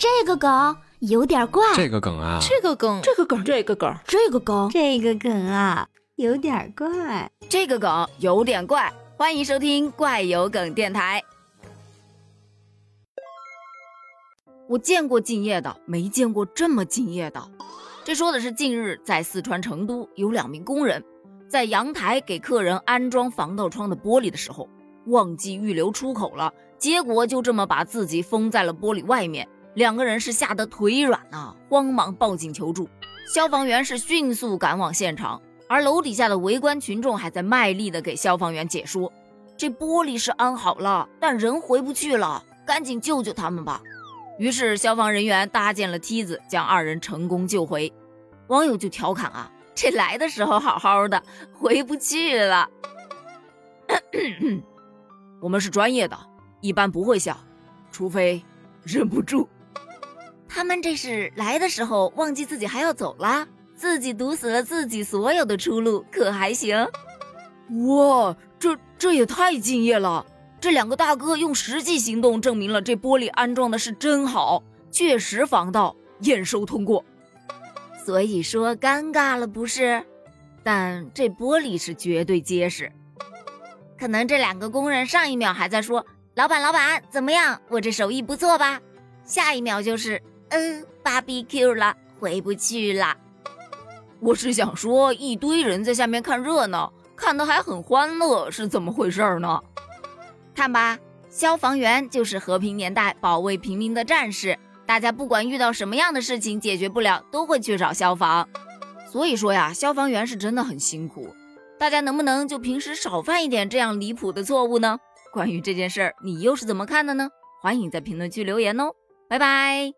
这个梗有点怪，这个梗啊，这个梗，这个梗，这个梗，这个梗，这个梗啊，有点怪，这个梗有点怪。欢迎收听怪有梗电台。我见过敬业的，没见过这么敬业的。这说的是近日在四川成都，有两名工人在阳台给客人安装防盗窗的玻璃的时候，忘记预留出口了，结果就这么把自己封在了玻璃外面。两个人是吓得腿软呐，慌忙报警求助。消防员是迅速赶往现场，而楼底下的围观群众还在卖力的给消防员解说：这玻璃是安好了，但人回不去了，赶紧救救他们吧。于是消防人员搭建了梯子，将二人成功救回。网友就调侃啊：“这来的时候好好的，回不去了。”我们是专业的，一般不会笑，除非忍不住。他们这是来的时候忘记自己还要走了，自己堵死了自己所有的出路，可还行？哇，这这也太敬业了！这两个大哥用实际行动证明了这玻璃安装的是真好，确实防盗，验收通过。所以说尴尬了不是？但这玻璃是绝对结实。可能这两个工人上一秒还在说：“老板，老板怎么样？我这手艺不错吧？”下一秒就是。嗯，BBQ 了，回不去了。我是想说，一堆人在下面看热闹，看的还很欢乐，是怎么回事呢？看吧，消防员就是和平年代保卫平民的战士。大家不管遇到什么样的事情解决不了，都会去找消防。所以说呀，消防员是真的很辛苦。大家能不能就平时少犯一点这样离谱的错误呢？关于这件事儿，你又是怎么看的呢？欢迎在评论区留言哦。拜拜。